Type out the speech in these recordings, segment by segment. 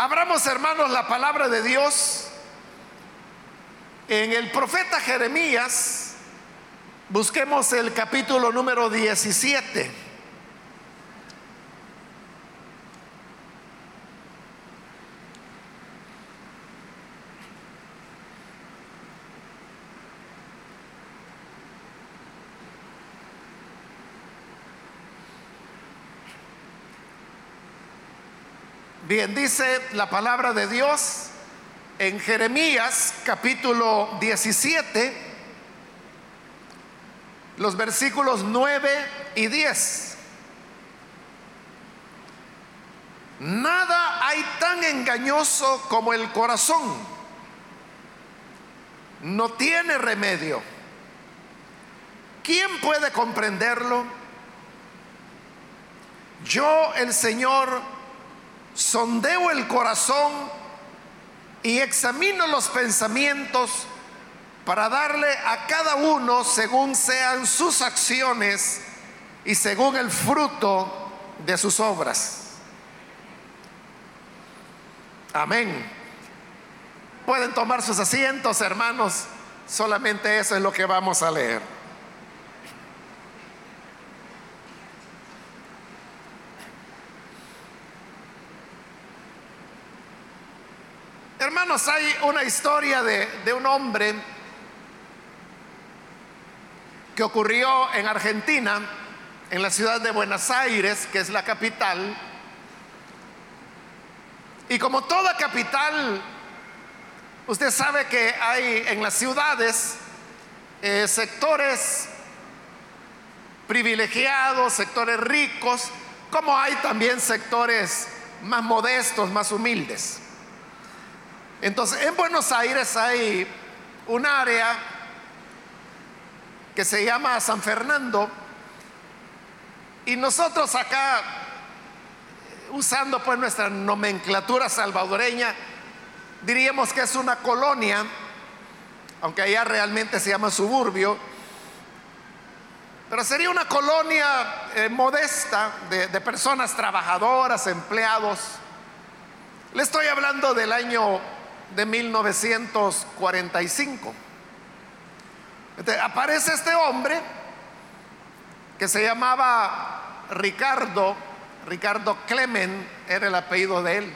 Abramos, hermanos, la palabra de Dios en el profeta Jeremías. Busquemos el capítulo número 17. Bien, dice la palabra de Dios en Jeremías capítulo 17, los versículos 9 y 10. Nada hay tan engañoso como el corazón. No tiene remedio. ¿Quién puede comprenderlo? Yo, el Señor, sondeo el corazón y examino los pensamientos para darle a cada uno según sean sus acciones y según el fruto de sus obras. Amén. Pueden tomar sus asientos, hermanos. Solamente eso es lo que vamos a leer. Hermanos, hay una historia de, un hombre que ocurrió en Argentina, en la ciudad de Buenos Aires, que es la capital. Y como toda capital, usted sabe que hay en las ciudades eh, sectores privilegiados, sectores ricos, como hay también sectores más modestos, más humildes. Entonces, en Buenos Aires hay un área que se llama San Fernando y nosotros acá, usando pues nuestra nomenclatura salvadoreña, diríamos que es una colonia, aunque allá realmente se llama suburbio, pero sería una colonia eh, modesta de, de personas trabajadoras, empleados. Le estoy hablando del año de 1945. aparece este hombre que se llamaba Ricardo, Ricardo Clemen era el apellido de él.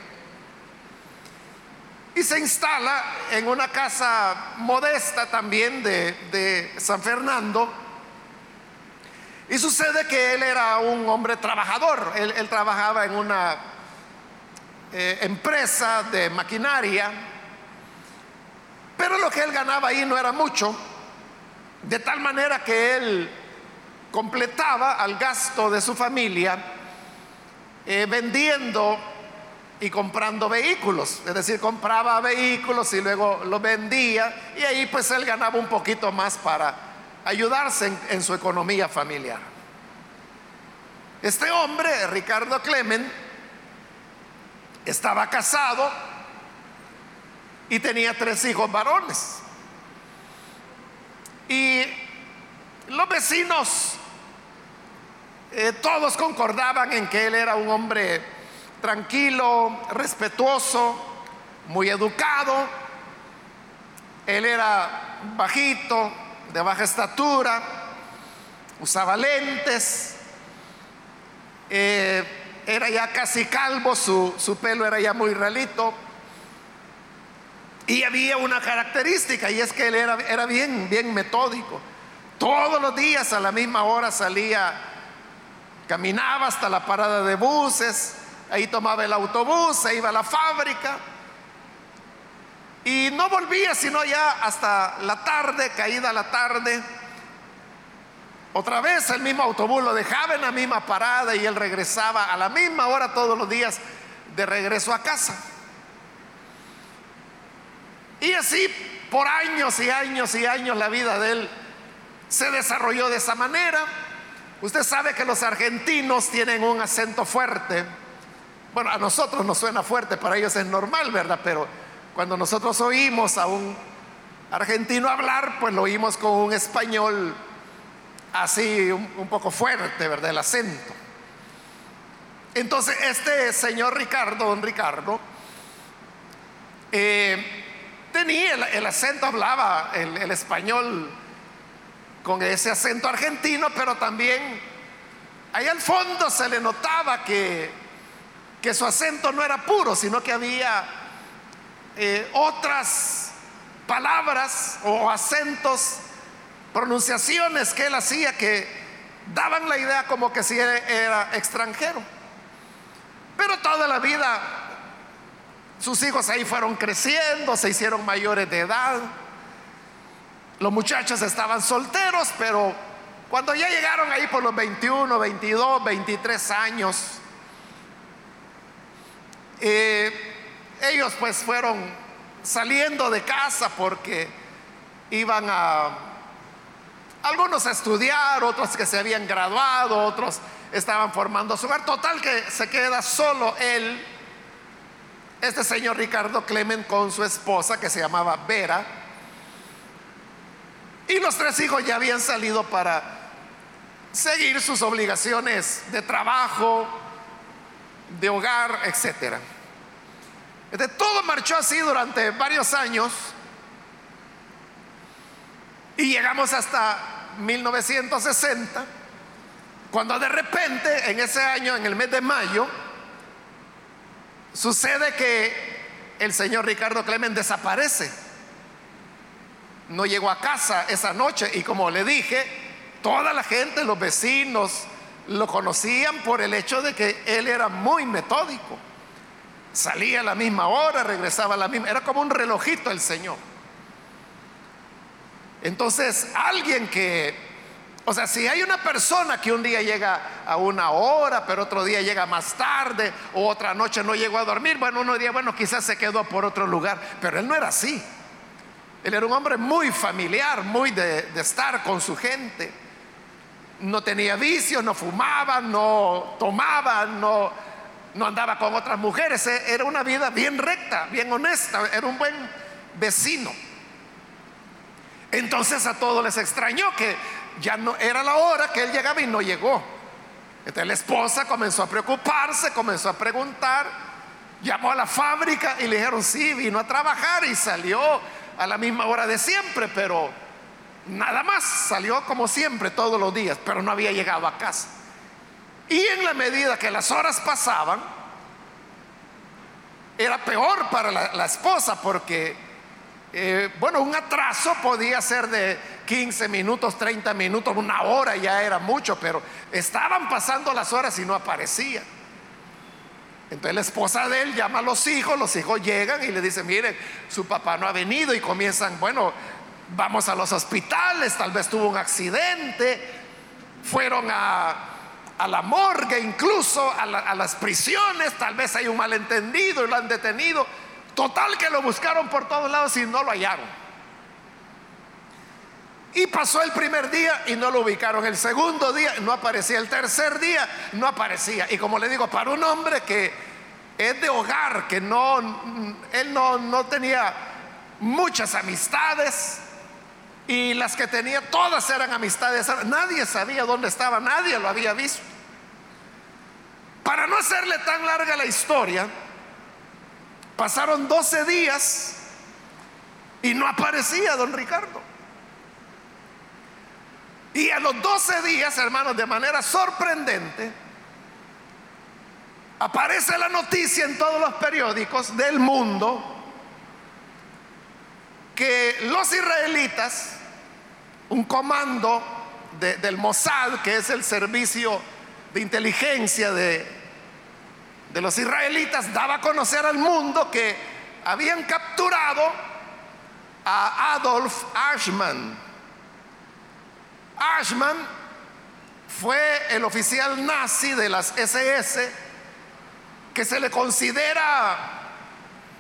Y se instala en una casa modesta también de, San Fernando. Y sucede que él era un hombre trabajador. Él, trabajaba en una eh, empresa de maquinaria pero lo que él ganaba ahí no era mucho, de tal manera que él completaba al gasto de su familia eh, vendiendo y comprando vehículos. Es decir, compraba vehículos y luego los vendía y ahí pues él ganaba un poquito más para ayudarse en, en su economía familiar. Este hombre, Ricardo Clemen, estaba casado y tenía tres hijos varones. Y los vecinos, eh, todos concordaban en que él era un hombre tranquilo, respetuoso, muy educado. Él era bajito, de baja estatura, usaba lentes, eh, era ya casi calvo, su, su pelo era ya muy realito y había una característica y es que él era, era bien, bien metódico. Todos los días a la misma hora salía, caminaba hasta la parada de buses, ahí tomaba el autobús, se iba a la fábrica y no volvía sino ya hasta la tarde, caída la tarde. Otra vez el mismo autobús lo dejaba en la misma parada y él regresaba a la misma hora todos los días de regreso a casa. Y así por años y años y años la vida de él se desarrolló de esa manera. Usted sabe que los argentinos tienen un acento fuerte. Bueno, a nosotros nos suena fuerte, para ellos es normal, ¿verdad? Pero cuando nosotros oímos a un argentino hablar, pues lo oímos con un español así un, poco fuerte, ¿verdad? El acento. Entonces, este señor Ricardo, don Ricardo, Eh, tenía el, acento, hablaba el, español con ese acento argentino, pero también ahí al fondo se le notaba que, que su acento no era puro, sino que había eh, otras palabras o acentos, pronunciaciones que él hacía que daban la idea como que si era extranjero. Pero toda la vida sus hijos ahí fueron creciendo, se hicieron mayores de edad. Los muchachos estaban solteros, pero cuando ya llegaron ahí por los 21, 22, 23 años, eh, ellos pues fueron saliendo de casa porque iban a algunos a estudiar, otros que se habían graduado, otros estaban formando su hogar. Total que se queda solo él este señor Ricardo Clement con su esposa que se llamaba Vera. Y los tres hijos ya habían salido para seguir sus obligaciones de trabajo, de hogar, etc. todo marchó así durante varios años y llegamos hasta 1960, cuando de repente en ese año, en el mes de mayo, Sucede que el señor Ricardo Clemen desaparece. No llegó a casa esa noche y como le dije, toda la gente, los vecinos, lo conocían por el hecho de que él era muy metódico. Salía a la misma hora, regresaba a la misma, era como un relojito el Señor. Entonces, alguien que o sea, si hay una persona que un día llega a una hora, pero otro día llega más tarde, o otra noche no llegó a dormir, bueno, uno diría, bueno, quizás se quedó por otro lugar, pero él no era así. Él era un hombre muy familiar, muy de, estar con su gente. No tenía vicios, no fumaba, no tomaba, no, no andaba con otras mujeres. E, era una vida bien recta, bien honesta, era un buen vecino. Entonces a todos les extrañó que ya no era la hora que él llegaba y no llegó. Entonces la esposa comenzó a preocuparse, comenzó a preguntar, llamó a la fábrica y le dijeron, sí, vino a trabajar y salió a la misma hora de siempre, pero nada más, salió como siempre todos los días, pero no había llegado a casa. Y en la medida que las horas pasaban, era peor para la, esposa porque, eh, bueno, un atraso podía ser de 15 minutos, 30 minutos, una hora ya era mucho, pero estaban pasando las horas y no aparecía. Entonces la esposa de él llama a los hijos, los hijos llegan y le dicen, miren, su papá no ha venido y comienzan, bueno, vamos a los hospitales, tal vez tuvo un accidente, fueron a, la morgue, incluso a, a las prisiones, tal vez hay un malentendido y lo han detenido. Total que lo buscaron por todos lados y no lo hallaron. Y pasó el primer día y no lo ubicaron. El segundo día no aparecía. El tercer día no aparecía. Y como le digo, para un hombre que es de hogar, que no, él no, no tenía muchas amistades. Y las que tenía, todas eran amistades. Nadie sabía dónde estaba, nadie lo había visto. Para no hacerle tan larga la historia, pasaron 12 días y no aparecía don Ricardo. Y a los 12 días, hermanos, de manera sorprendente, aparece la noticia en todos los periódicos del mundo que los israelitas, un comando del Mossad, que es el servicio de inteligencia de, de los israelitas, daba a conocer al mundo que habían capturado a Adolf Ashman, Ashman fue el oficial nazi de las SS que se le considera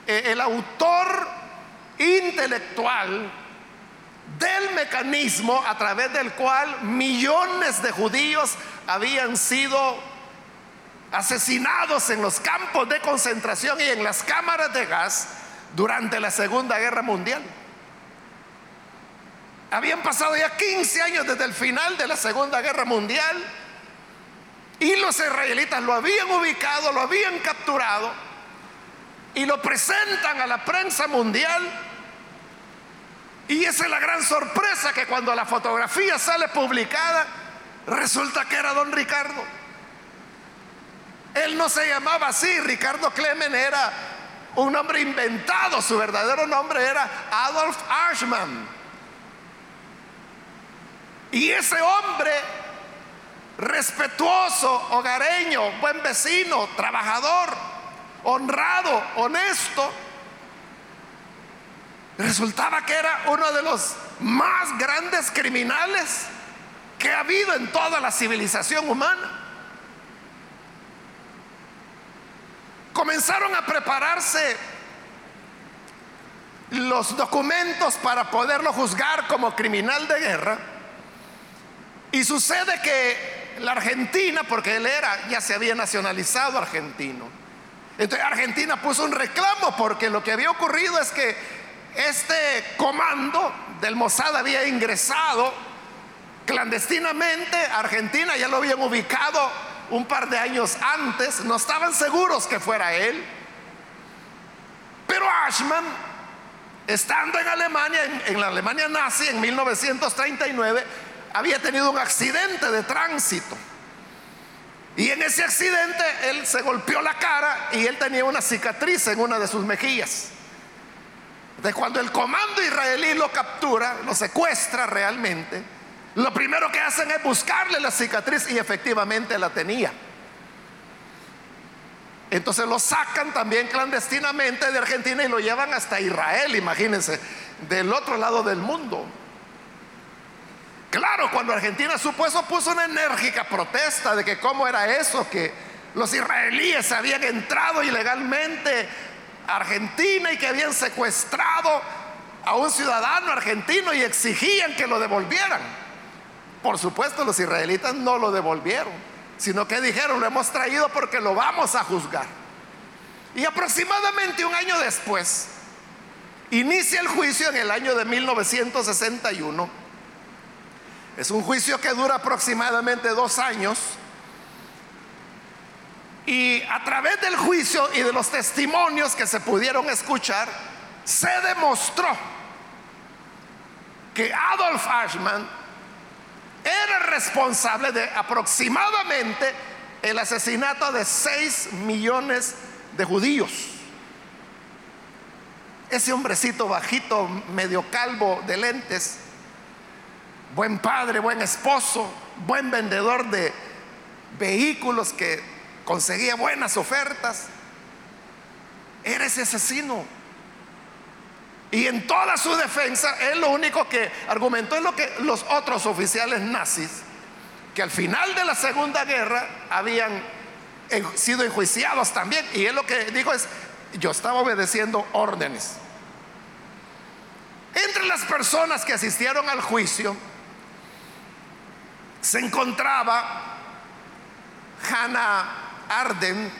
eh, el autor intelectual del mecanismo a través del cual millones de judíos habían sido asesinados en los campos de concentración y en las cámaras de gas durante la Segunda Guerra Mundial. Habían pasado ya 15 años desde el final de la Segunda Guerra Mundial y los israelitas lo habían ubicado, lo habían capturado y lo presentan a la prensa mundial. Y esa es la gran sorpresa que cuando la fotografía sale publicada, resulta que era don Ricardo. Él no se llamaba así, Ricardo Clemen era un nombre inventado, su verdadero nombre era Adolf Ashman. Y ese hombre respetuoso, hogareño, buen vecino, trabajador, honrado, honesto, resultaba que era uno de los más grandes criminales que ha habido en toda la civilización humana. Comenzaron a prepararse los documentos para poderlo juzgar como criminal de guerra. Y sucede que la Argentina, porque él era, ya se había nacionalizado argentino. Entonces Argentina puso un reclamo porque lo que había ocurrido es que este comando del Mossad había ingresado clandestinamente a Argentina, ya lo habían ubicado un par de años antes, no estaban seguros que fuera él. Pero Ashman, estando en Alemania, en, la Alemania nazi, en 1939, había tenido un accidente de tránsito. Y en ese accidente él se golpeó la cara y él tenía una cicatriz en una de sus mejillas. De cuando el comando israelí lo captura, lo secuestra realmente, lo primero que hacen es buscarle la cicatriz y efectivamente la tenía. Entonces lo sacan también clandestinamente de Argentina y lo llevan hasta Israel, imagínense, del otro lado del mundo. Claro, cuando Argentina supo eso, puso una enérgica protesta de que cómo era eso, que los israelíes habían entrado ilegalmente a Argentina y que habían secuestrado a un ciudadano argentino y exigían que lo devolvieran. Por supuesto, los israelitas no lo devolvieron, sino que dijeron, lo hemos traído porque lo vamos a juzgar. Y aproximadamente un año después, inicia el juicio en el año de 1961. Es un juicio que dura aproximadamente dos años. Y a través del juicio y de los testimonios que se pudieron escuchar, se demostró que Adolf Ashman era responsable de aproximadamente el asesinato de 6 millones de judíos. Ese hombrecito bajito, medio calvo de lentes, buen padre, buen esposo, buen vendedor de vehículos que conseguía buenas ofertas, era ese asesino. Y en toda su defensa, él lo único que argumentó es lo que los otros oficiales nazis, que al final de la Segunda Guerra habían sido enjuiciados también. Y él lo que dijo es, yo estaba obedeciendo órdenes. Entre las personas que asistieron al juicio se encontraba Hannah Arden,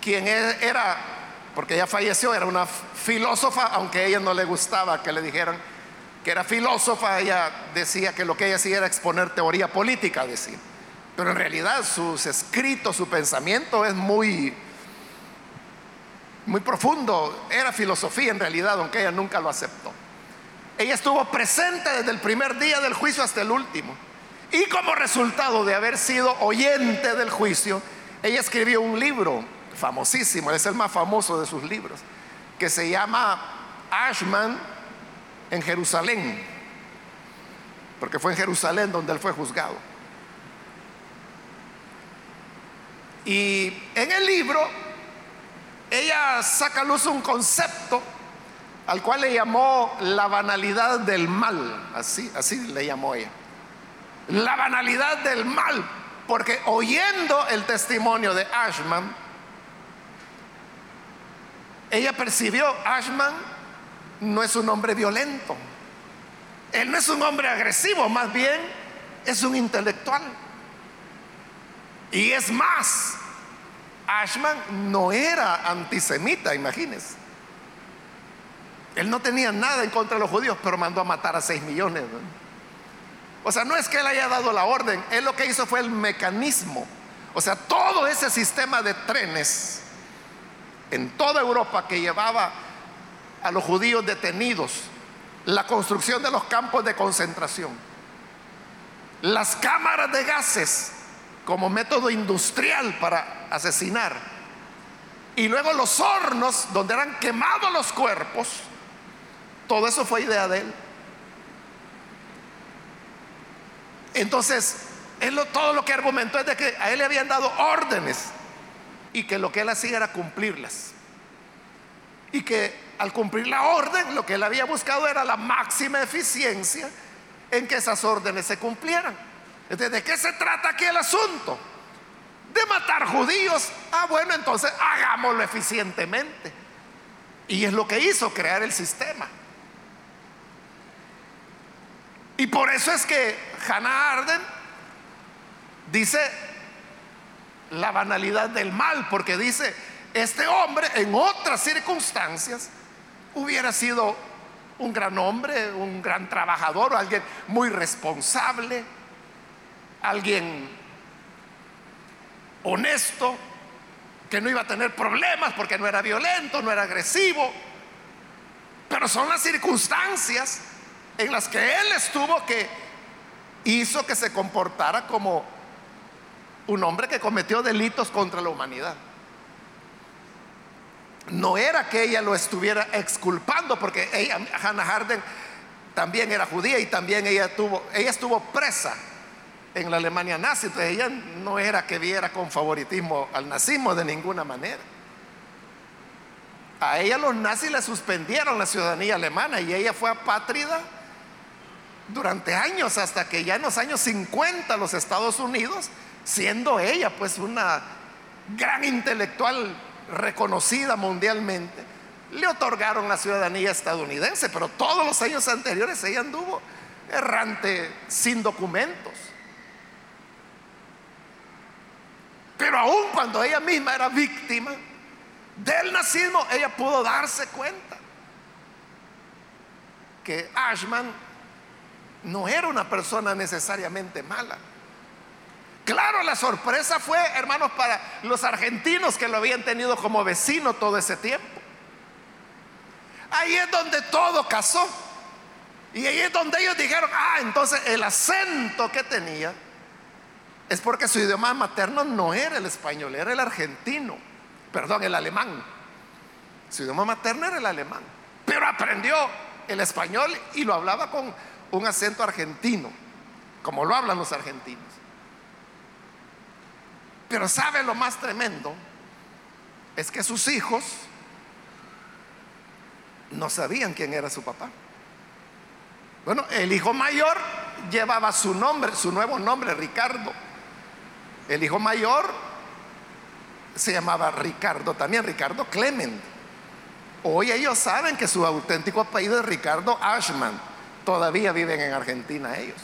quien e-, era porque ella falleció, era una filósofa, aunque a ella no le gustaba que le dijeran que era filósofa, ella decía que lo que ella hacía era exponer teoría política, decir. Pero en realidad sus escritos, su pensamiento es muy, muy profundo. Era filosofía en realidad, aunque ella nunca lo aceptó. Ella estuvo presente desde el primer día del juicio hasta el último. Y como resultado de haber sido oyente del juicio, ella escribió un libro famosísimo, es el más famoso de sus libros, que se llama Ashman en Jerusalén, porque fue en Jerusalén donde él fue juzgado. Y en el libro, ella saca a luz un concepto al cual le llamó la banalidad del mal, así, así le llamó ella. La banalidad del mal, porque oyendo el testimonio de Ashman, ella percibió, Ashman no es un hombre violento. Él no es un hombre agresivo, más bien es un intelectual. Y es más, Ashman no era antisemita, imagínense. Él no tenía nada en contra de los judíos, pero mandó a matar a 6 millones. O sea, no es que él haya dado la orden, él lo que hizo fue el mecanismo. O sea, todo ese sistema de trenes en toda Europa que llevaba a los judíos detenidos, la construcción de los campos de concentración, las cámaras de gases como método industrial para asesinar, y luego los hornos donde eran quemados los cuerpos, todo eso fue idea de él. Entonces, él todo lo que argumentó es de que a él le habían dado órdenes y que lo que él hacía era cumplirlas. Y que al cumplir la orden, lo que él había buscado era la máxima eficiencia en que esas órdenes se cumplieran. Entonces, ¿de qué se trata aquí el asunto? De matar judíos. Ah, bueno, entonces hagámoslo eficientemente. Y es lo que hizo crear el sistema. Y por eso es que Hannah Arden dice la banalidad del mal, porque dice, este hombre en otras circunstancias hubiera sido un gran hombre, un gran trabajador, alguien muy responsable, alguien honesto, que no iba a tener problemas porque no era violento, no era agresivo. Pero son las circunstancias en las que él estuvo que hizo que se comportara como un hombre que cometió delitos contra la humanidad. No era que ella lo estuviera exculpando, porque ella, Hannah Harden, también era judía y también ella tuvo, ella estuvo presa en la Alemania nazi, entonces ella no era que viera con favoritismo al nazismo de ninguna manera. A ella los nazis le suspendieron la ciudadanía alemana y ella fue apátrida durante años, hasta que ya en los años 50 los Estados Unidos, siendo ella pues una gran intelectual reconocida mundialmente, le otorgaron la ciudadanía estadounidense, pero todos los años anteriores ella anduvo errante sin documentos. Pero aún cuando ella misma era víctima del nazismo, ella pudo darse cuenta que Ashman no era una persona necesariamente mala. Claro, la sorpresa fue, hermanos, para los argentinos que lo habían tenido como vecino todo ese tiempo. Ahí es donde todo casó. Y ahí es donde ellos dijeron, ah, entonces el acento que tenía es porque su idioma materno no era el español, era el argentino, perdón, el alemán. Su idioma materno era el alemán, pero aprendió el español y lo hablaba con un acento argentino, como lo hablan los argentinos. Pero sabe lo más tremendo, es que sus hijos no sabían quién era su papá. Bueno, el hijo mayor llevaba su nombre, su nuevo nombre, Ricardo. El hijo mayor se llamaba Ricardo, también Ricardo Clement. Hoy ellos saben que su auténtico apellido es Ricardo Ashman. Todavía viven en Argentina ellos.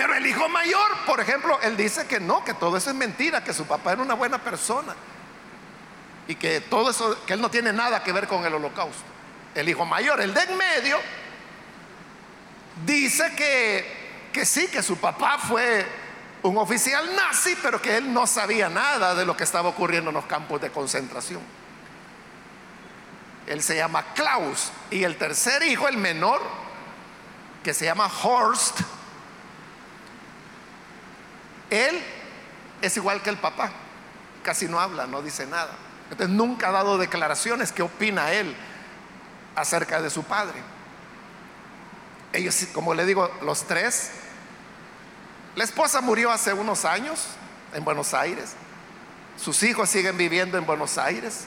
Pero el hijo mayor, por ejemplo, él dice que no, que todo eso es mentira, que su papá era una buena persona y que todo eso, que él no tiene nada que ver con el holocausto. El hijo mayor, el de en medio, dice que, que sí, que su papá fue un oficial nazi, pero que él no sabía nada de lo que estaba ocurriendo en los campos de concentración. Él se llama Klaus. Y el tercer hijo, el menor, que se llama Horst, él es igual que el papá. Casi no habla, no dice nada. Entonces nunca ha dado declaraciones. ¿Qué opina él acerca de su padre? Ellos, como le digo, los tres la esposa murió hace unos años en Buenos Aires. Sus hijos siguen viviendo en Buenos Aires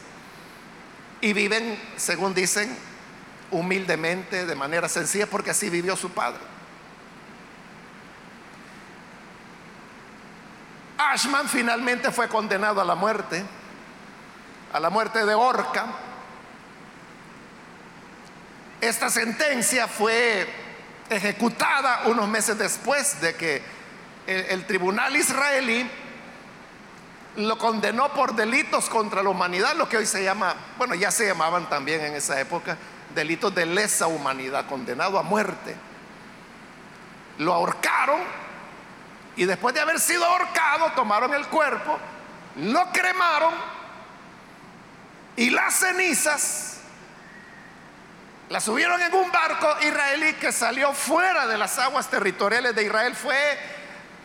y viven, según dicen, humildemente, de manera sencilla, porque así vivió su padre. Ashman finalmente fue condenado a la muerte, a la muerte de horca. Esta sentencia fue ejecutada unos meses después de que el, tribunal israelí lo condenó por delitos contra la humanidad, lo que hoy se llama, bueno, ya se llamaban también en esa época, delitos de lesa humanidad, condenado a muerte. Lo ahorcaron y después de haber sido ahorcado, tomaron el cuerpo, lo cremaron Y las cenizas las subieron en un barco israelí que salió fuera de las aguas territoriales de Israel, fue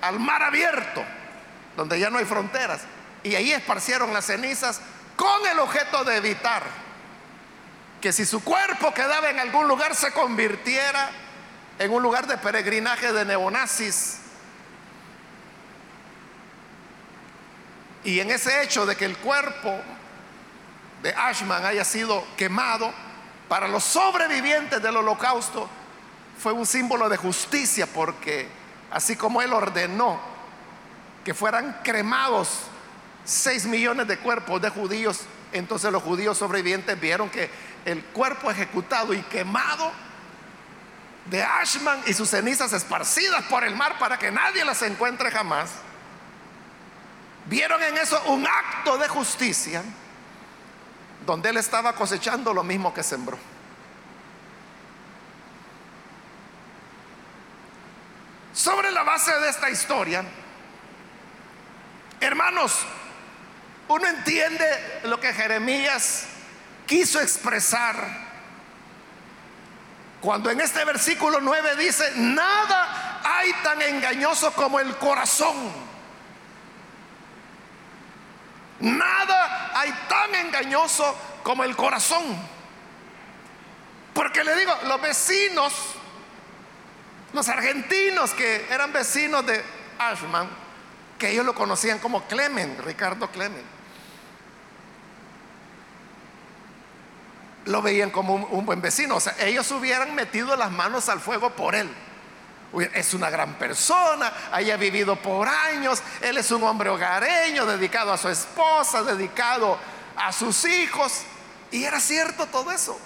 al mar abierto, donde ya no hay fronteras. Y ahí esparcieron las cenizas con el objeto de evitar que si su cuerpo quedaba en algún lugar se convirtiera en un lugar de peregrinaje de neonazis. Y en ese hecho de que el cuerpo de Ashman haya sido quemado, para los sobrevivientes del holocausto fue un símbolo de justicia porque así como él ordenó que fueran cremados seis millones de cuerpos de judíos, entonces los judíos sobrevivientes vieron que el cuerpo ejecutado y quemado de Ashman y sus cenizas esparcidas por el mar para que nadie las encuentre jamás, vieron en eso un acto de justicia donde él estaba cosechando lo mismo que sembró. Sobre la base de esta historia, hermanos, uno entiende lo que Jeremías quiso expresar cuando en este versículo 9 dice, nada hay tan engañoso como el corazón. Nada hay tan engañoso como el corazón. Porque le digo, los vecinos, los argentinos que eran vecinos de Ashman, que ellos lo conocían como Clemen, Ricardo Clemen, lo veían como un, un buen vecino. O sea, ellos hubieran metido las manos al fuego por él. Es una gran persona, haya vivido por años, él es un hombre hogareño, dedicado a su esposa, dedicado a sus hijos. Y era cierto todo eso.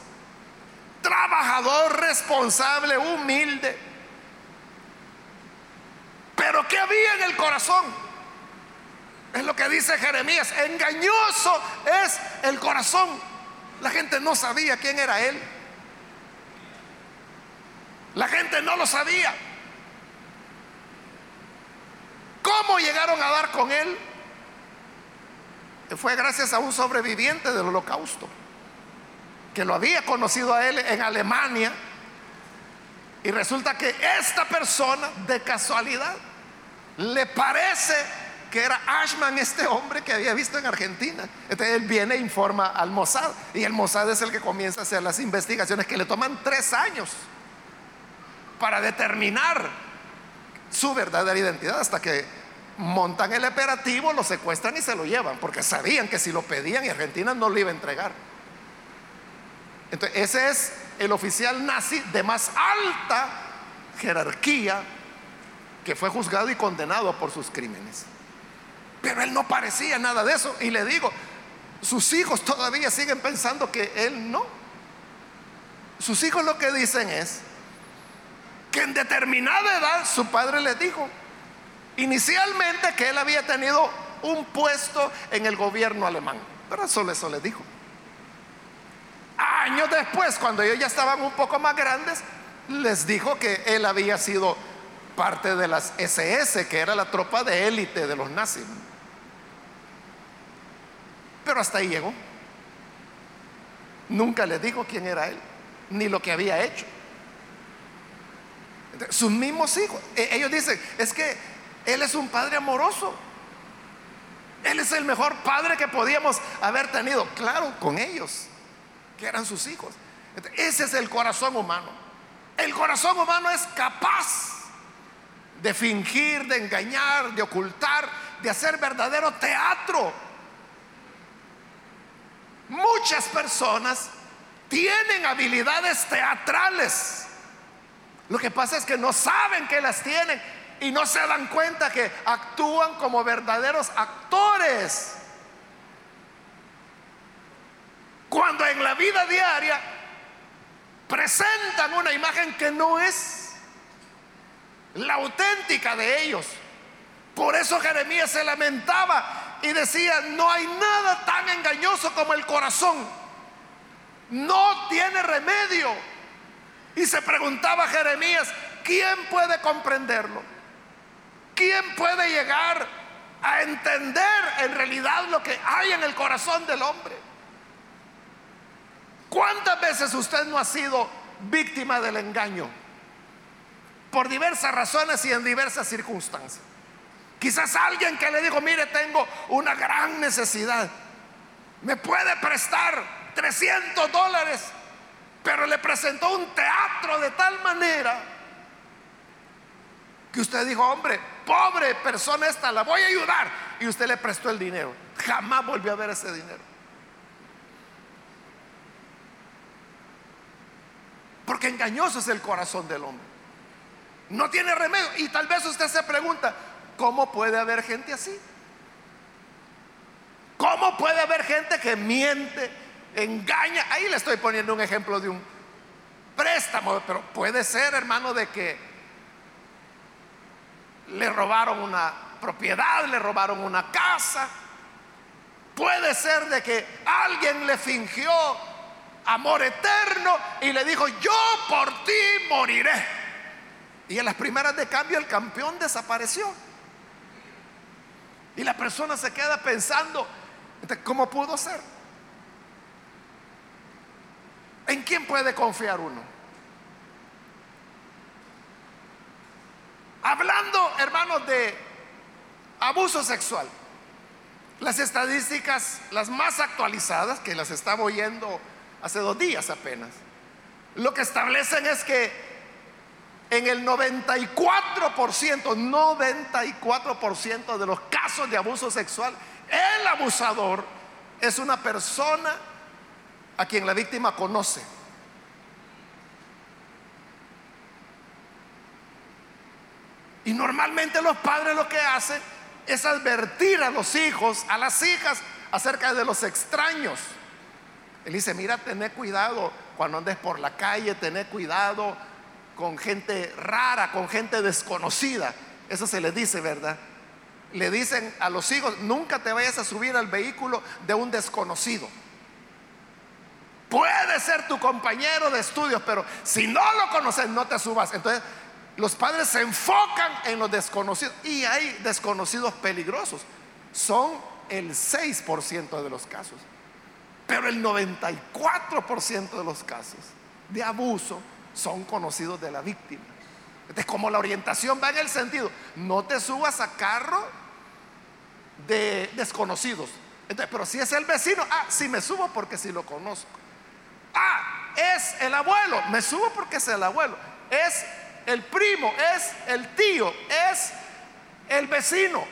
Trabajador, responsable, humilde. Pero ¿qué había en el corazón? Es lo que dice Jeremías. Engañoso es el corazón. La gente no sabía quién era él. La gente no lo sabía. ¿Cómo llegaron a dar con él? Fue gracias a un sobreviviente del holocausto, que lo había conocido a él en Alemania. Y resulta que esta persona, de casualidad, le parece que era Ashman, este hombre que había visto en Argentina. Entonces él viene e informa al Mossad. Y el Mossad es el que comienza a hacer las investigaciones que le toman tres años para determinar su verdadera identidad hasta que montan el operativo, lo secuestran y se lo llevan, porque sabían que si lo pedían y Argentina no lo iba a entregar. Entonces, ese es el oficial nazi de más alta jerarquía que fue juzgado y condenado por sus crímenes. Pero él no parecía nada de eso. Y le digo, sus hijos todavía siguen pensando que él no. Sus hijos lo que dicen es, que en determinada edad su padre le dijo, inicialmente que él había tenido un puesto en el gobierno alemán, pero solo eso le dijo. Años después, cuando ellos ya estaban un poco más grandes, les dijo que él había sido parte de las SS, que era la tropa de élite de los nazis. Pero hasta ahí llegó. Nunca le dijo quién era él, ni lo que había hecho. Sus mismos hijos. E, ellos dicen, es que Él es un padre amoroso. Él es el mejor padre que podíamos haber tenido. Claro, con ellos, que eran sus hijos. Ese es el corazón humano. El corazón humano es capaz de fingir, de engañar, de ocultar, de hacer verdadero teatro. Muchas personas tienen habilidades teatrales lo que pasa es que no saben que las tienen y no se dan cuenta que actúan como verdaderos actores. Cuando en la vida diaria presentan una imagen que no es la auténtica de ellos. Por eso Jeremías se lamentaba y decía, no hay nada tan engañoso como el corazón. No tiene remedio. Y se preguntaba Jeremías, ¿quién puede comprenderlo? ¿Quién puede llegar a entender en realidad lo que hay en el corazón del hombre? ¿Cuántas veces usted no ha sido víctima del engaño? Por diversas razones y en diversas circunstancias. Quizás alguien que le dijo, mire, tengo una gran necesidad. ¿Me puede prestar 300 dólares? Pero le presentó un teatro de tal manera que usted dijo, hombre, pobre persona esta, la voy a ayudar. Y usted le prestó el dinero. Jamás volvió a ver ese dinero. Porque engañoso es el corazón del hombre. No tiene remedio. Y tal vez usted se pregunta, ¿cómo puede haber gente así? ¿Cómo puede haber gente que miente, engaña? Ahí le estoy poniendo un ejemplo de un préstamo, pero puede ser, hermano, de que le robaron una propiedad, le robaron una casa. Puede ser de que alguien le fingió amor eterno y le dijo, yo por ti moriré. Y en las primeras de cambio el campeón desapareció. Y la persona se queda pensando, ¿cómo pudo ser? ¿En quién puede confiar uno? Hablando, hermanos, de abuso sexual, las estadísticas, las más actualizadas, que las estaba oyendo hace dos días apenas, lo que establecen es que en el 94%, 94% de los casos de abuso sexual, el abusador es una persona a quien la víctima conoce. Y normalmente los padres lo que hacen es advertir a los hijos, a las hijas, acerca de los extraños. Él dice, mira, tené cuidado cuando andes por la calle, tené cuidado con gente rara, con gente desconocida. Eso se le dice, ¿verdad? Le dicen a los hijos, nunca te vayas a subir al vehículo de un desconocido. Puede ser tu compañero de estudios, pero si no lo conoces, no te subas. Entonces, los padres se enfocan en los desconocidos y hay desconocidos peligrosos. Son el 6% de los casos. Pero el 94% de los casos de abuso son conocidos de la víctima. Entonces, como la orientación va en el sentido, no te subas a carro de desconocidos. Entonces, pero si es el vecino, ah, si me subo porque si lo conozco. Ah, es el abuelo, me subo porque es el abuelo. Es el primo, es el tío, es el vecino.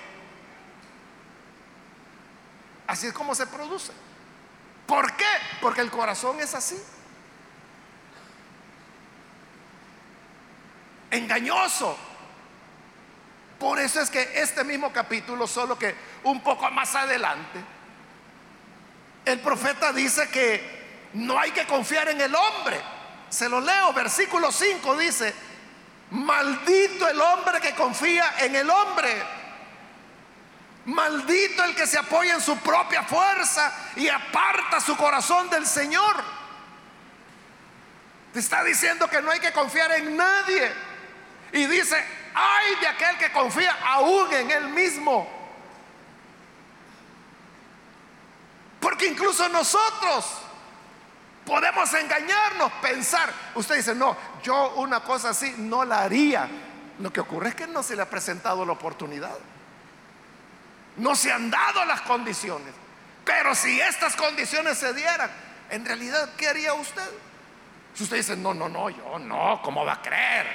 Así es como se produce. ¿Por qué? Porque el corazón es así. Engañoso. Por eso es que este mismo capítulo, solo que un poco más adelante, el profeta dice que no hay que confiar en el hombre. Se lo leo, versículo 5 dice, maldito el hombre que confía en el hombre Maldito el que se apoya en su propia fuerza y aparta su corazón del Señor. Te está diciendo que no hay que confiar en nadie. Y dice, ay de aquel que confía aún en él mismo. Porque incluso nosotros podemos engañarnos, pensar. Usted dice, no, yo una cosa así no la haría. Lo que ocurre es que no se le ha presentado la oportunidad. No se han dado las condiciones. Pero si estas condiciones se dieran, en realidad, ¿qué haría usted? Si usted dice, no, no, no, yo no, ¿cómo va a creer?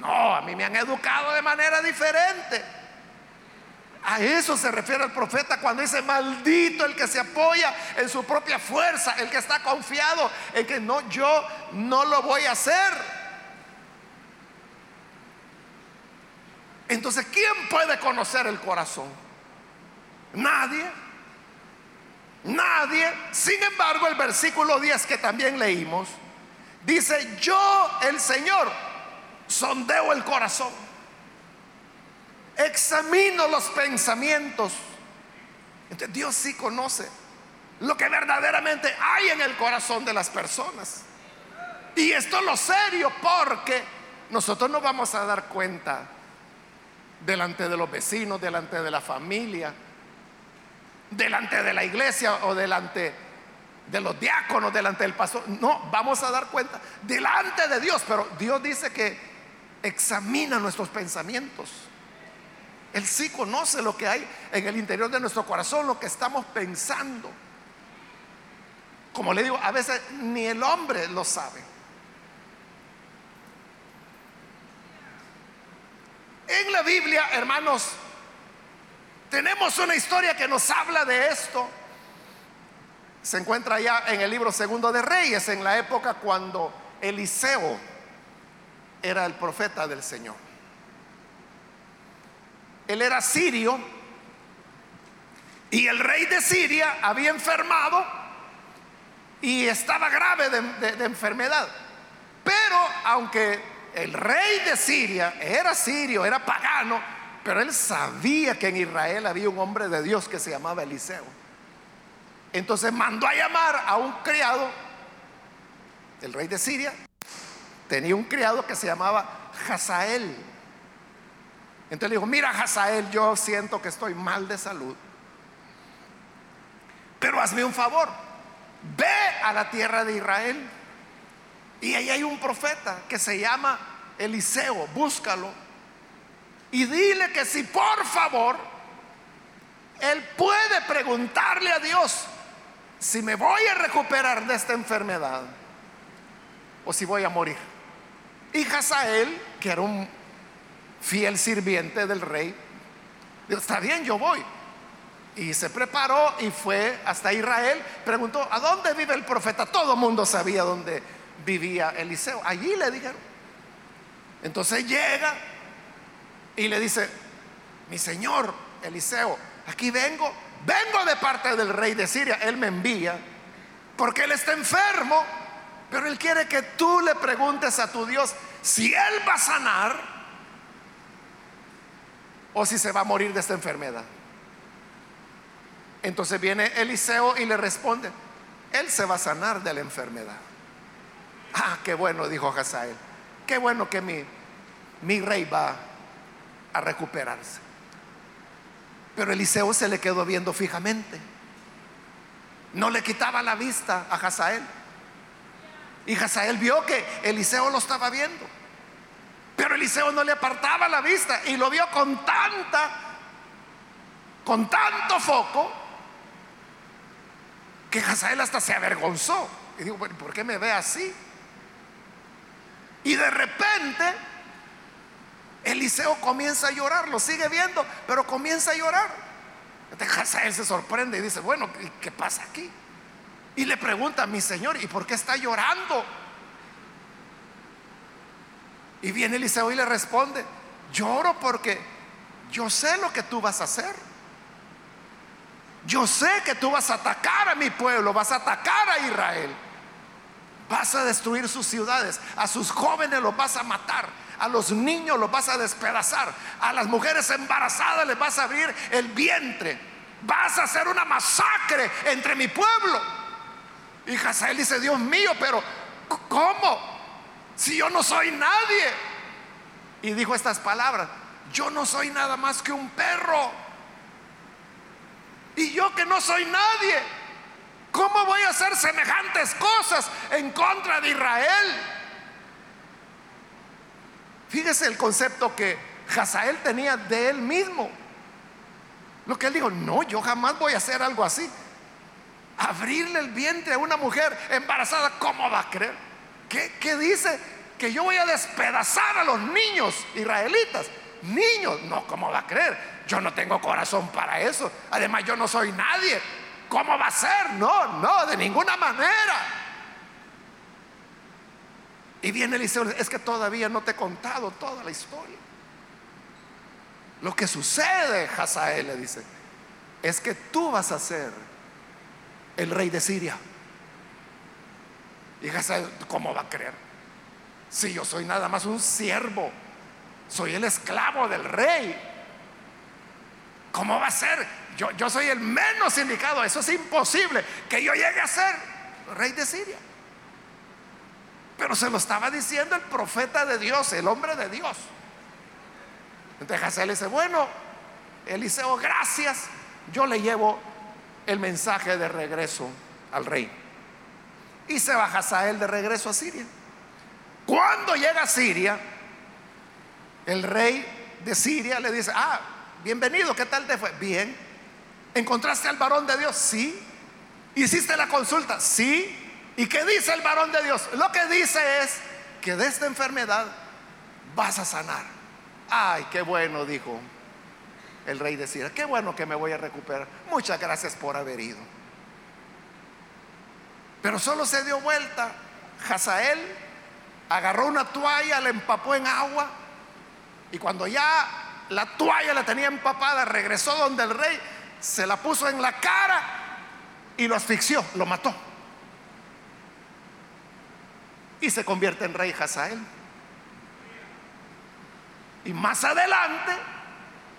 No, a mí me han educado de manera diferente. A eso se refiere el profeta cuando dice, maldito el que se apoya en su propia fuerza, el que está confiado en que no, yo no lo voy a hacer. Entonces, ¿quién puede conocer el corazón? Nadie. Nadie. Sin embargo, el versículo 10 que también leímos, dice, yo el Señor sondeo el corazón, examino los pensamientos. Entonces Dios sí conoce lo que verdaderamente hay en el corazón de las personas. Y esto es lo serio porque nosotros no vamos a dar cuenta delante de los vecinos, delante de la familia delante de la iglesia o delante de los diáconos delante del pastor. No, vamos a dar cuenta delante de Dios. Pero Dios dice que examina nuestros pensamientos. Él sí conoce lo que hay en el interior de nuestro corazón, lo que estamos pensando. Como le digo, a veces ni el hombre lo sabe. En la Biblia, hermanos, tenemos una historia que nos habla de esto. Se encuentra ya en el libro segundo de Reyes, en la época cuando Eliseo era el profeta del Señor. Él era sirio y el rey de Siria había enfermado y estaba grave de, enfermedad. Pero aunque el rey de Siria era sirio, era pagano, pero él sabía que en Israel había un hombre de Dios que se llamaba Eliseo. Entonces mandó a llamar a un criado, el rey de Siria, tenía un criado que se llamaba Hazael. Entonces le dijo, mira Hazael, yo siento que estoy mal de salud, pero hazme un favor, ve a la tierra de Israel y ahí hay un profeta que se llama Eliseo, búscalo. Y dile que si por favor él puede preguntarle a Dios si me voy a recuperar de esta enfermedad o si voy a morir. Y Hazael, que era un fiel sirviente del rey, está bien, yo voy. Y se preparó y fue hasta Israel. Preguntó, ¿a dónde vive el profeta? Todo el mundo sabía dónde vivía Eliseo. Allí le dijeron. Entonces llega y le dice, mi señor Eliseo, aquí vengo, vengo de parte del rey de Siria, él me envía, porque él está enfermo, pero él quiere que tú le preguntes a tu Dios si él va a sanar o si se va a morir de esta enfermedad. Entonces viene Eliseo y le responde, él se va a sanar de la enfermedad. Ah, qué bueno, dijo Hazael. Qué bueno que mi, mi rey va a recuperarse. Pero Eliseo se le quedó viendo fijamente. No le quitaba la vista a Hazael. Y Hazael vio que Eliseo lo estaba viendo. Pero Eliseo no le apartaba la vista y lo vio con tanta, con tanto foco, que Hazael hasta se avergonzó. Y dijo, ¿por qué me ve así? Y de repente Eliseo comienza a llorar, lo sigue viendo, pero comienza a llorar. Entonces él se sorprende y dice, bueno, ¿qué pasa aquí? Y le pregunta mi señor, ¿y por qué está llorando? Y viene Eliseo y le responde, lloro porque yo sé lo que tú vas a hacer. Yo sé que tú vas a atacar a mi pueblo, vas a atacar a Israel. Vas a destruir sus ciudades, a sus jóvenes los vas a matar, a los niños los vas a despedazar, a las mujeres embarazadas les vas a abrir el vientre, vas a hacer una masacre entre mi pueblo. Y Hazael dice, Dios mío, pero ¿cómo? Si yo no soy nadie. Y dijo estas palabras, yo no soy nada más que un perro. Y yo que no soy nadie ¿Cómo voy a hacer semejantes cosas en contra de Israel? Fíjese el concepto que Hazael tenía de él mismo. Lo que él dijo, no, yo jamás voy a hacer algo así. Abrirle el vientre a una mujer embarazada, ¿cómo va a creer? ¿Qué, dice? Que yo voy a despedazar a los niños israelitas. Niños, no, ¿cómo va a creer? Yo no tengo corazón para eso. Además, yo no soy nadie. ¿Cómo va a ser? No, no, de ninguna manera. Y viene Eliseo, es que todavía no te he contado toda la historia. Lo que sucede, Hazael le dice, es que tú vas a ser el rey de Siria. Y ¿cómo va a creer? Si yo soy nada más un siervo, soy el esclavo del rey. ¿Cómo va a ser? Yo, soy el menos indicado. Eso es imposible que yo llegue a ser rey de Siria. Pero se lo estaba diciendo el profeta de Dios, el hombre de Dios. Entonces Hazael dice, bueno, Eliseo, gracias. Yo le llevo el mensaje de regreso al rey. Y se va Hazael de regreso a Siria. Cuando llega a Siria, el rey de Siria le dice, ah, bienvenido, ¿qué tal te fue? Bien. ¿Encontraste al varón de Dios? Sí. ¿Hiciste la consulta? Sí. ¿Y qué dice el varón de Dios? Lo que dice es que de esta enfermedad vas a sanar. Ay, qué bueno, dijo el rey de Siria. Qué bueno que me voy a recuperar. Muchas gracias por haber ido. Pero solo se dio vuelta. Hazael agarró una toalla, la empapó en agua. Y cuando ya la toalla la tenía empapada, regresó donde el rey, se la puso en la cara y lo asfixió, lo mató. Y se convierte en rey Hazael. Y más adelante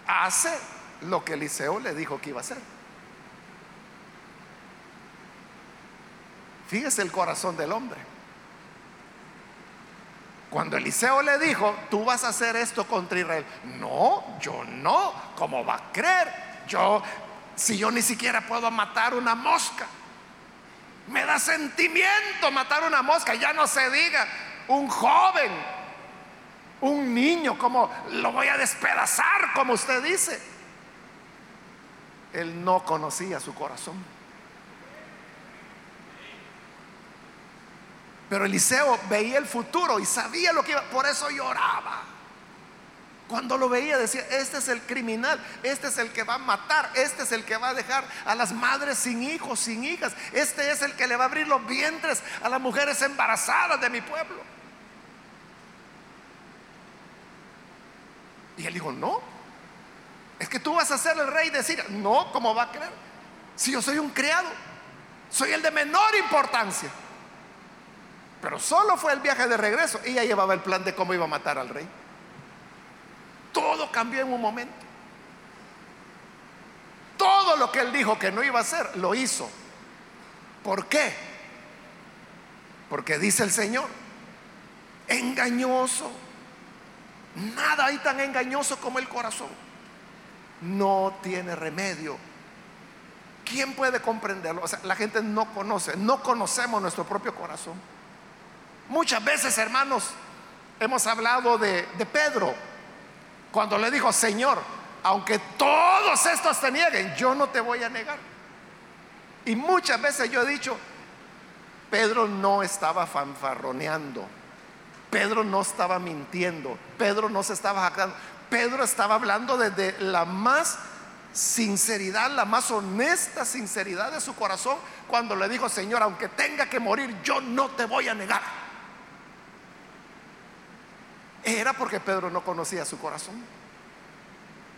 hace lo que Eliseo le dijo que iba a hacer. Fíjese el corazón del hombre. Cuando Eliseo le dijo, tú vas a hacer esto contra Israel. No, yo no. ¿Cómo va a creer? Yo, si yo ni siquiera puedo matar una mosca. Me da sentimiento matar una mosca. Ya no se diga un joven, un niño, como lo voy a despedazar, como usted dice. Él no conocía su corazón. Pero Eliseo veía el futuro y sabía lo que iba, por eso lloraba. Cuando lo veía decía, este es el criminal, este es el que va a matar, este es el que va a dejar a las madres sin hijos, sin hijas, este es el que le va a abrir los vientres a las mujeres embarazadas de mi pueblo. Y él dijo, no, es que tú vas a ser el rey de Siria. No, ¿cómo va a creer? Si yo soy un criado, soy el de menor importancia. Pero solo fue el viaje de regreso y ya llevaba el plan de cómo iba a matar al rey. Todo cambió en un momento. Todo lo que él dijo que no iba a hacer, lo hizo. ¿Por qué? Porque dice el Señor, engañoso. Nada hay tan engañoso como el corazón. No tiene remedio. ¿Quién puede comprenderlo? O sea, la gente no conoce, no conocemos nuestro propio corazón. Muchas veces, hermanos, hemos hablado de, Pedro, cuando le dijo, Señor, aunque todos estos te nieguen, yo no te voy a negar. Y muchas veces yo he dicho, Pedro no estaba fanfarroneando, Pedro no estaba mintiendo, Pedro no se estaba jactando, Pedro estaba hablando desde la más sinceridad, la más honesta sinceridad de su corazón, cuando le dijo, Señor, aunque tenga que morir, yo no te voy a negar. Era porque Pedro no conocía su corazón.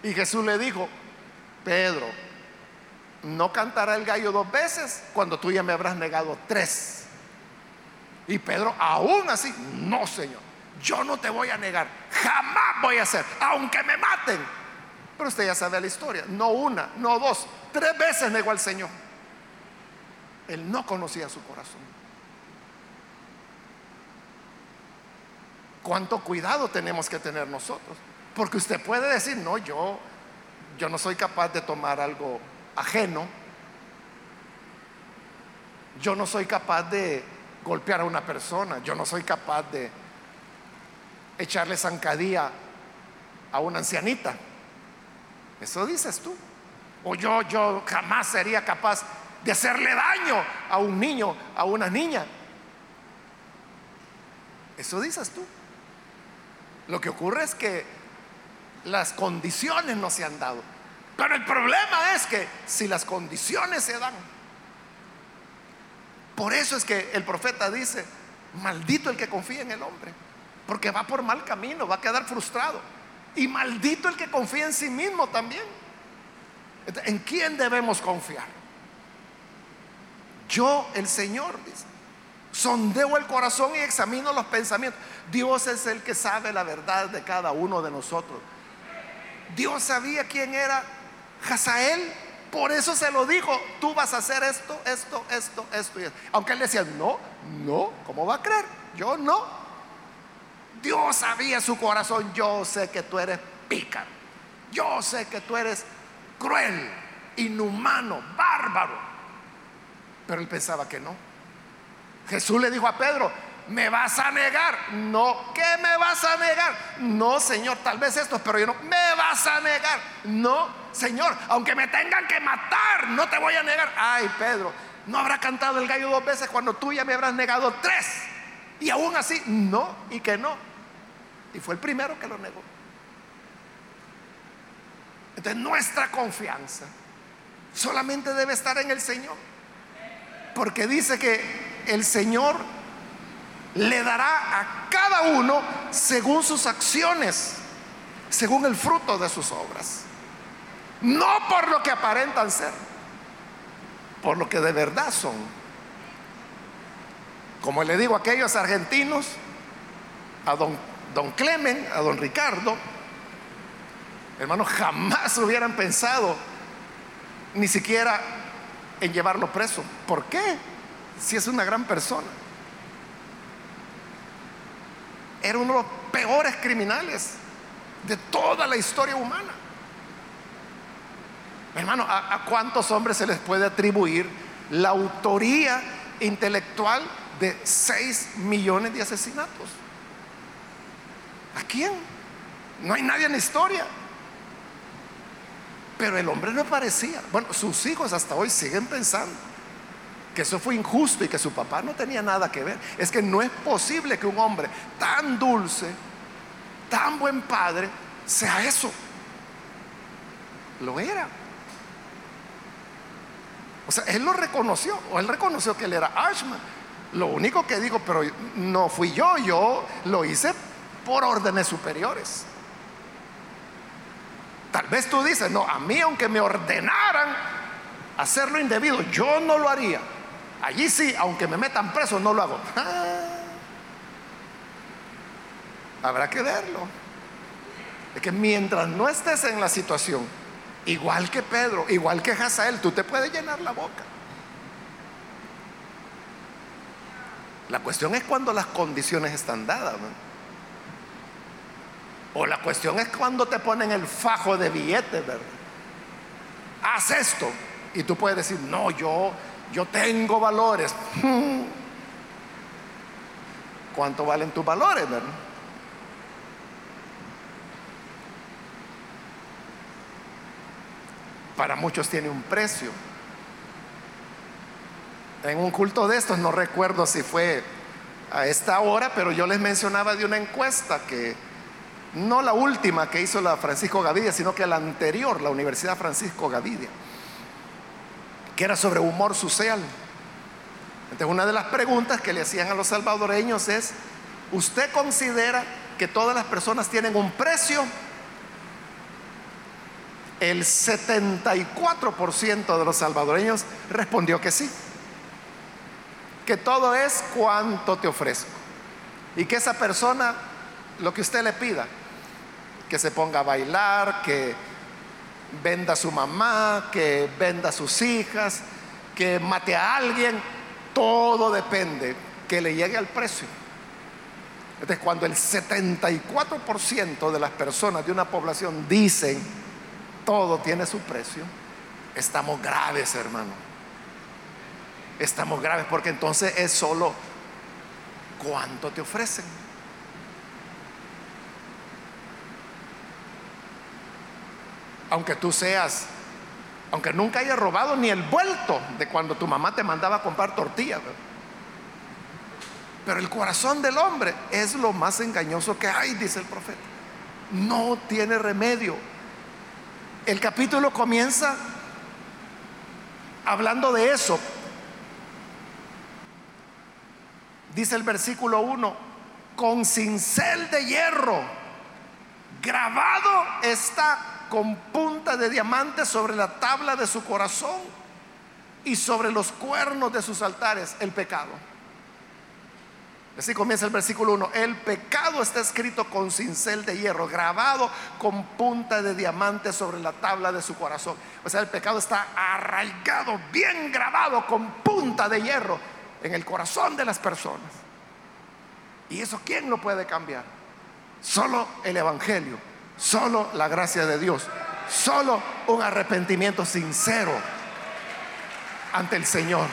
Y Jesús le dijo, Pedro, no cantará el gallo dos veces cuando tú ya me habrás negado tres. Y Pedro, aún así, no, Señor, yo no te voy a negar, jamás voy a hacer, aunque me maten. Pero usted ya sabe la historia, no una, no dos, tres veces negó al Señor. Él no conocía su corazón. Cuánto cuidado tenemos que tener nosotros. Porque usted puede decir, no, yo, yo no soy capaz de tomar algo ajeno. Yo no soy capaz de golpear a una persona. Yo no soy capaz de echarle zancadilla a una ancianita. Eso dices tú. O yo, yo jamás sería capaz de hacerle daño a un niño, a una niña. Eso dices tú. Lo que ocurre es que las condiciones no se han dado. Pero el problema es que si las condiciones se dan, por eso es que el profeta dice, maldito el que confía en el hombre, porque va por mal camino, va a quedar frustrado. Y maldito el que confía en sí mismo también. ¿En quién debemos confiar? Yo, el Señor, dice. Sondeo el corazón y examino los pensamientos. Dios es el que sabe la verdad de cada uno de nosotros. Dios sabía quién era Hazael. Por eso se lo dijo, tú vas a hacer esto, esto, esto, esto y esto. Aunque él decía, no, no, ¿cómo va a creer? Yo no. Dios sabía su corazón, yo sé que tú eres pícaro. Yo sé que tú eres cruel, inhumano, bárbaro. Pero él pensaba que no. Jesús le dijo a Pedro, ¿me vas a negar? No, ¿qué me vas a negar? No, Señor, tal vez esto, pero yo no, ¿me vas a negar? No, Señor, aunque me tengan que matar, no te voy a negar. Ay, Pedro, no habrá cantado el gallo dos veces cuando tú ya me habrás negado tres. Y aún así, no, y que no. Y fue el primero que lo negó. Entonces nuestra confianza solamente debe estar en el Señor. Porque dice que el Señor le dará a cada uno según sus acciones, según el fruto de sus obras. No por lo que aparentan ser, por lo que de verdad son. Como le digo a aquellos argentinos, a don, don Clemen, a don Ricardo, hermanos, jamás hubieran pensado ni siquiera en llevarlo preso. ¿Por qué? Si es una gran persona. Era uno de los peores criminales de toda la historia humana. Hermano, ¿a, ¿a, cuántos hombres se les puede atribuir la autoría intelectual de 6 millones de asesinatos? ¿A quién? No hay nadie en la historia. Pero el hombre no parecía. Bueno, sus hijos hasta hoy siguen pensando eso fue injusto y que su papá no tenía nada que ver. Es que no es posible que un hombre tan dulce, tan buen padre, sea eso. Lo era. O sea, él lo reconoció, o él reconoció que él era Ashman. Lo único que digo, pero no fui yo, yo lo hice por órdenes superiores. Tal vez tú dices, no, a mí aunque me ordenaran hacerlo indebido, yo no lo haría. Allí sí, aunque me metan preso, no lo hago. habrá que verlo. Es que mientras no estés en la situación, igual que Pedro, igual que Hazael, tú te puedes llenar la boca. La cuestión es cuando las condiciones están dadas. O la cuestión es cuando te ponen el fajo de billetes, ¿verdad? Haz esto. Y tú puedes decir, no, yo, yo tengo valores. ¿Cuánto valen tus valores, verdad? Para muchos tiene un precio. En un culto de estos, no recuerdo si fue a esta hora, pero yo les mencionaba de una encuesta que no la última que hizo la Francisco Gavidia, sino que la anterior, la Universidad Francisco Gavidia, que era sobre humor social. Entonces, una de las preguntas que le hacían a los salvadoreños es, ¿usted considera que todas las personas tienen un precio? El 74% de los salvadoreños respondió que sí, que todo es cuanto te ofrezco y que esa persona, lo que usted le pida, que se ponga a bailar, que venda a su mamá, que venda a sus hijas, que mate a alguien, todo depende que le llegue al precio. Entonces, cuando el 74% de las personas de una población dicen todo tiene su precio, estamos graves, hermano. Estamos graves porque entonces es solo cuánto te ofrecen. Aunque tú seas, aunque nunca hayas robado ni el vuelto de cuando tu mamá te mandaba a comprar tortillas. Pero el corazón del hombre es lo más engañoso que hay, dice el profeta. No tiene remedio. El capítulo comienza hablando de eso. Dice el versículo 1, con cincel de hierro grabado está con punta de diamante sobre la tabla de su corazón y sobre los cuernos de sus altares el pecado. Así comienza el versículo 1. El pecado está escrito con cincel de hierro, grabado con punta de diamante sobre la tabla de su corazón. O sea, el pecado está arraigado, bien grabado con punta de hierro en el corazón de las personas. ¿Y eso quién lo puede cambiar? Solo el Evangelio Solo la gracia de Dios. Solo un arrepentimiento sincero ante el Señor.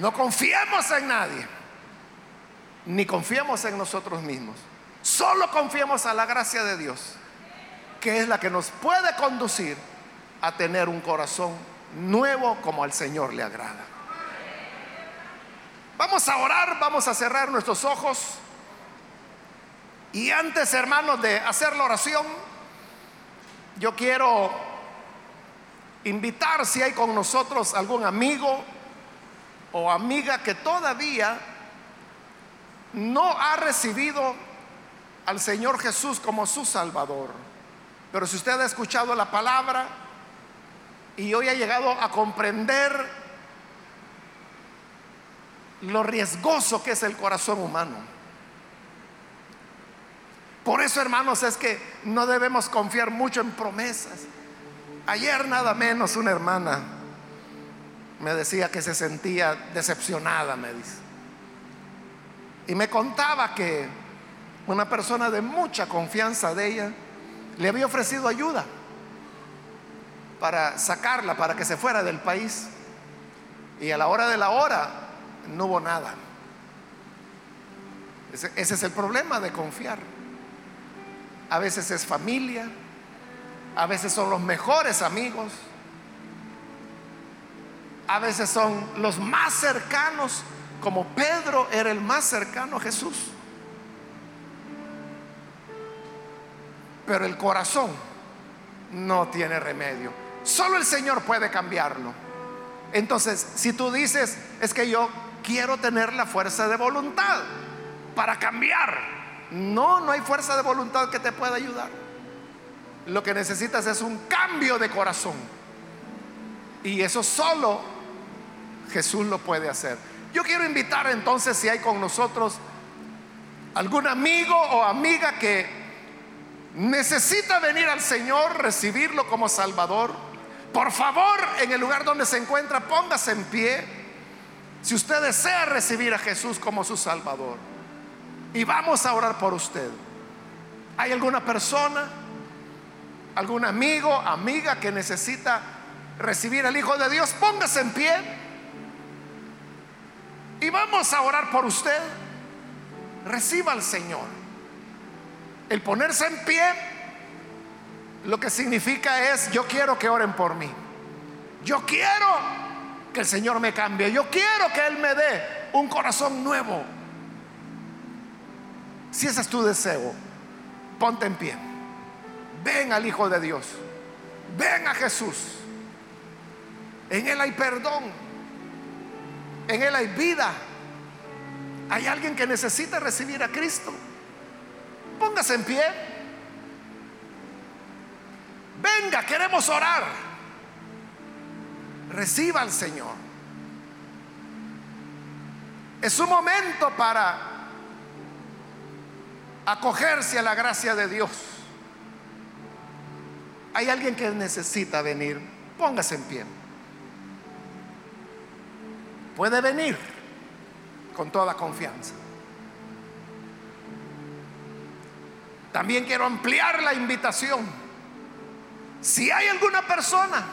No confiemos en nadie, ni confiemos en nosotros mismos. Solo confiemos a la gracia de Dios, que es la que nos puede conducir a tener un corazón nuevo como al Señor le agrada. Vamos a orar, vamos a cerrar nuestros ojos. Y antes, hermanos, de hacer la oración, yo quiero invitar si hay con nosotros algún amigo o amiga que todavía no ha recibido al Señor Jesús como su Salvador. Pero si usted ha escuchado la palabra y hoy ha llegado a comprender lo riesgoso que es el corazón humano. Por eso, hermanos, es que no debemos confiar mucho en promesas. Ayer nada menos una hermana me decía que se sentía decepcionada, me dice. Y me contaba que una persona de mucha confianza de ella le había ofrecido ayuda para sacarla, para que se fuera del país. Y a la hora de la hora no hubo nada. Ese, es el problema de confiar. A veces es familia, a veces son los mejores amigos, a veces son los más cercanos, como Pedro era el más cercano a Jesús. Pero el corazón no tiene remedio. Solo el Señor puede cambiarlo. Entonces, si tú dices, es que yo quiero tener la fuerza de voluntad para cambiar. No, no hay fuerza de voluntad que te pueda ayudar. Lo que necesitas es un cambio de corazón. Y eso solo Jesús lo puede hacer. Yo quiero invitar entonces si hay con nosotros algún amigo o amiga que necesita venir al Señor, recibirlo como Salvador. Por favor, en el lugar donde se encuentra, póngase en pie. Si usted desea recibir a Jesús como su Salvador, y vamos a orar por usted. ¿Hay alguna persona, algún amigo, amiga que necesita recibir al Hijo de Dios? Póngase en pie. Y vamos a orar por usted. Reciba al Señor. El ponerse en pie lo que significa es yo quiero que oren por mí. Yo quiero que el Señor me cambie. Yo quiero que Él me dé un corazón nuevo. Si ese es tu deseo, ponte en pie. Ven al Hijo de Dios. Ven a Jesús. En Él hay perdón. En Él hay vida. Hay alguien que necesita recibir a Cristo. Póngase en pie. Venga, queremos orar reciba al Señor. Es un momento para acogerse a la gracia de Dios. Hay alguien que necesita venir, póngase en pie. Puede venir con toda confianza. También quiero ampliar la invitación. Si hay alguna persona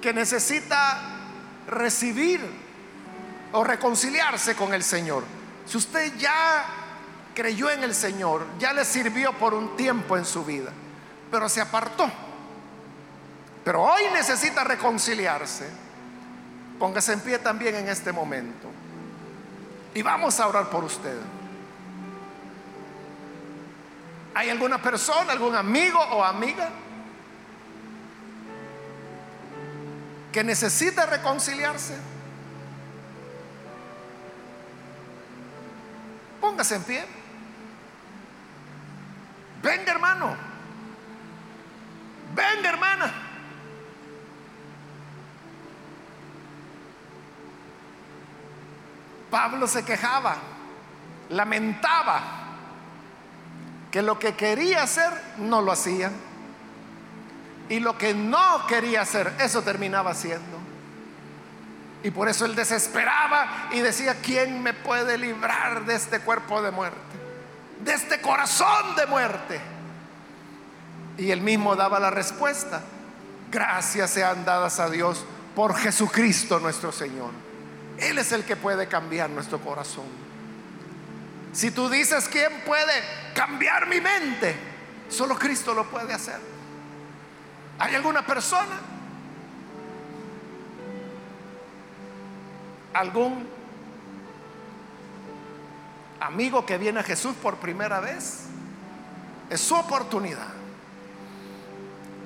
que necesita recibir o reconciliarse con el Señor. Si usted ya creyó en el Señor, ya le sirvió por un tiempo en su vida, pero se apartó, pero hoy necesita reconciliarse, póngase en pie también en este momento y vamos a orar por usted. ¿Hay alguna persona, algún amigo o amiga? Que necesita reconciliarse, póngase en pie. Venga hermano, venga hermana. Pablo se quejaba, lamentaba que lo que quería hacer no lo hacía. Y lo que no quería hacer, eso terminaba haciendo. Y por eso él desesperaba y decía, ¿quién me puede librar de este cuerpo de muerte? De este corazón de muerte. Y él mismo daba la respuesta. Gracias sean dadas a Dios por Jesucristo nuestro Señor. Él es el que puede cambiar nuestro corazón. Si tú dices, ¿quién puede cambiar mi mente? Solo Cristo lo puede hacer. ¿Hay alguna persona? ¿Algún amigo que viene a Jesús por primera vez? Es su oportunidad.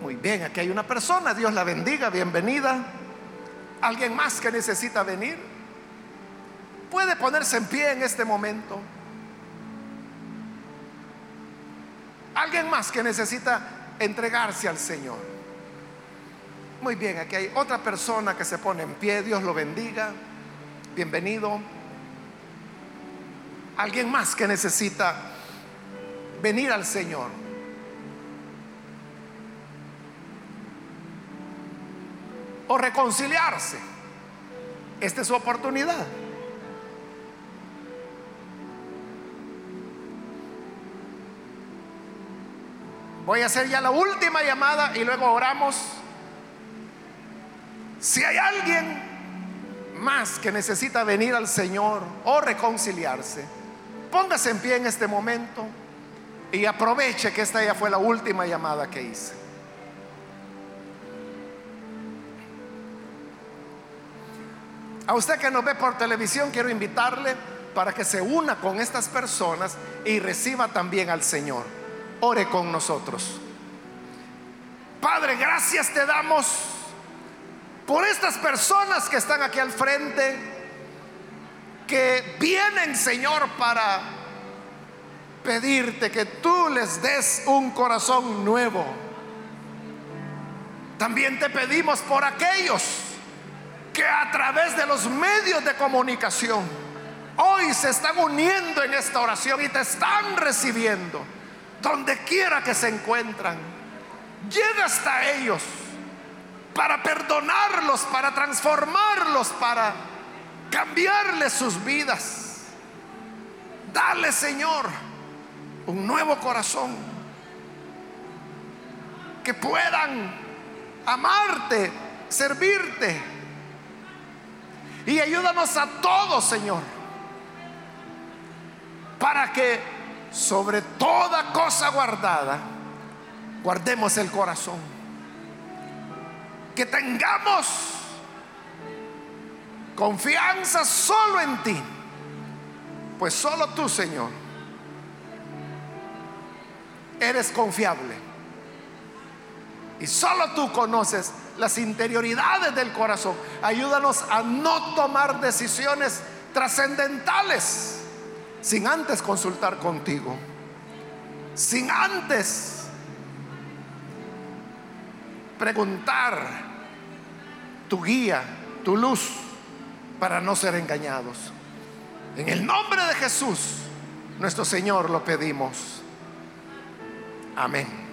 Muy bien, aquí hay una persona, Dios la bendiga, bienvenida. ¿Alguien más que necesita venir? Puede ponerse en pie en este momento. Alguien más que necesita entregarse al Señor. Muy bien, aquí hay otra persona que se pone en pie, Dios lo bendiga. Bienvenido. Alguien más que necesita venir al Señor. O reconciliarse. Esta es su oportunidad. Voy a hacer ya la última llamada y luego oramos. Si hay alguien más que necesita venir al Señor o reconciliarse, póngase en pie en este momento y aproveche que esta ya fue la última llamada que hice. A usted que nos ve por televisión, quiero invitarle para que se una con estas personas y reciba también al Señor. Ore con nosotros. Padre, gracias te damos por estas personas que están aquí al frente, que vienen, Señor, para pedirte que tú les des un corazón nuevo. También te pedimos por aquellos que a través de los medios de comunicación hoy se están uniendo en esta oración y te están recibiendo donde quiera que se encuentran. Llega hasta ellos para perdonarlos, para transformarlos, para cambiarles sus vidas. Dale, Señor, un nuevo corazón. Que puedan amarte, servirte. Y ayúdanos a todos, Señor, para que sobre toda cosa guardada, guardemos el corazón. Que tengamos confianza solo en ti, pues solo tú, Señor, eres confiable. Y solo tú conoces las interioridades del corazón. Ayúdanos a no tomar decisiones trascendentales sin antes consultar contigo, sin antes preguntar tu guía, tu luz, para no ser engañados. En el nombre de Jesús, nuestro Señor, lo pedimos. Amén.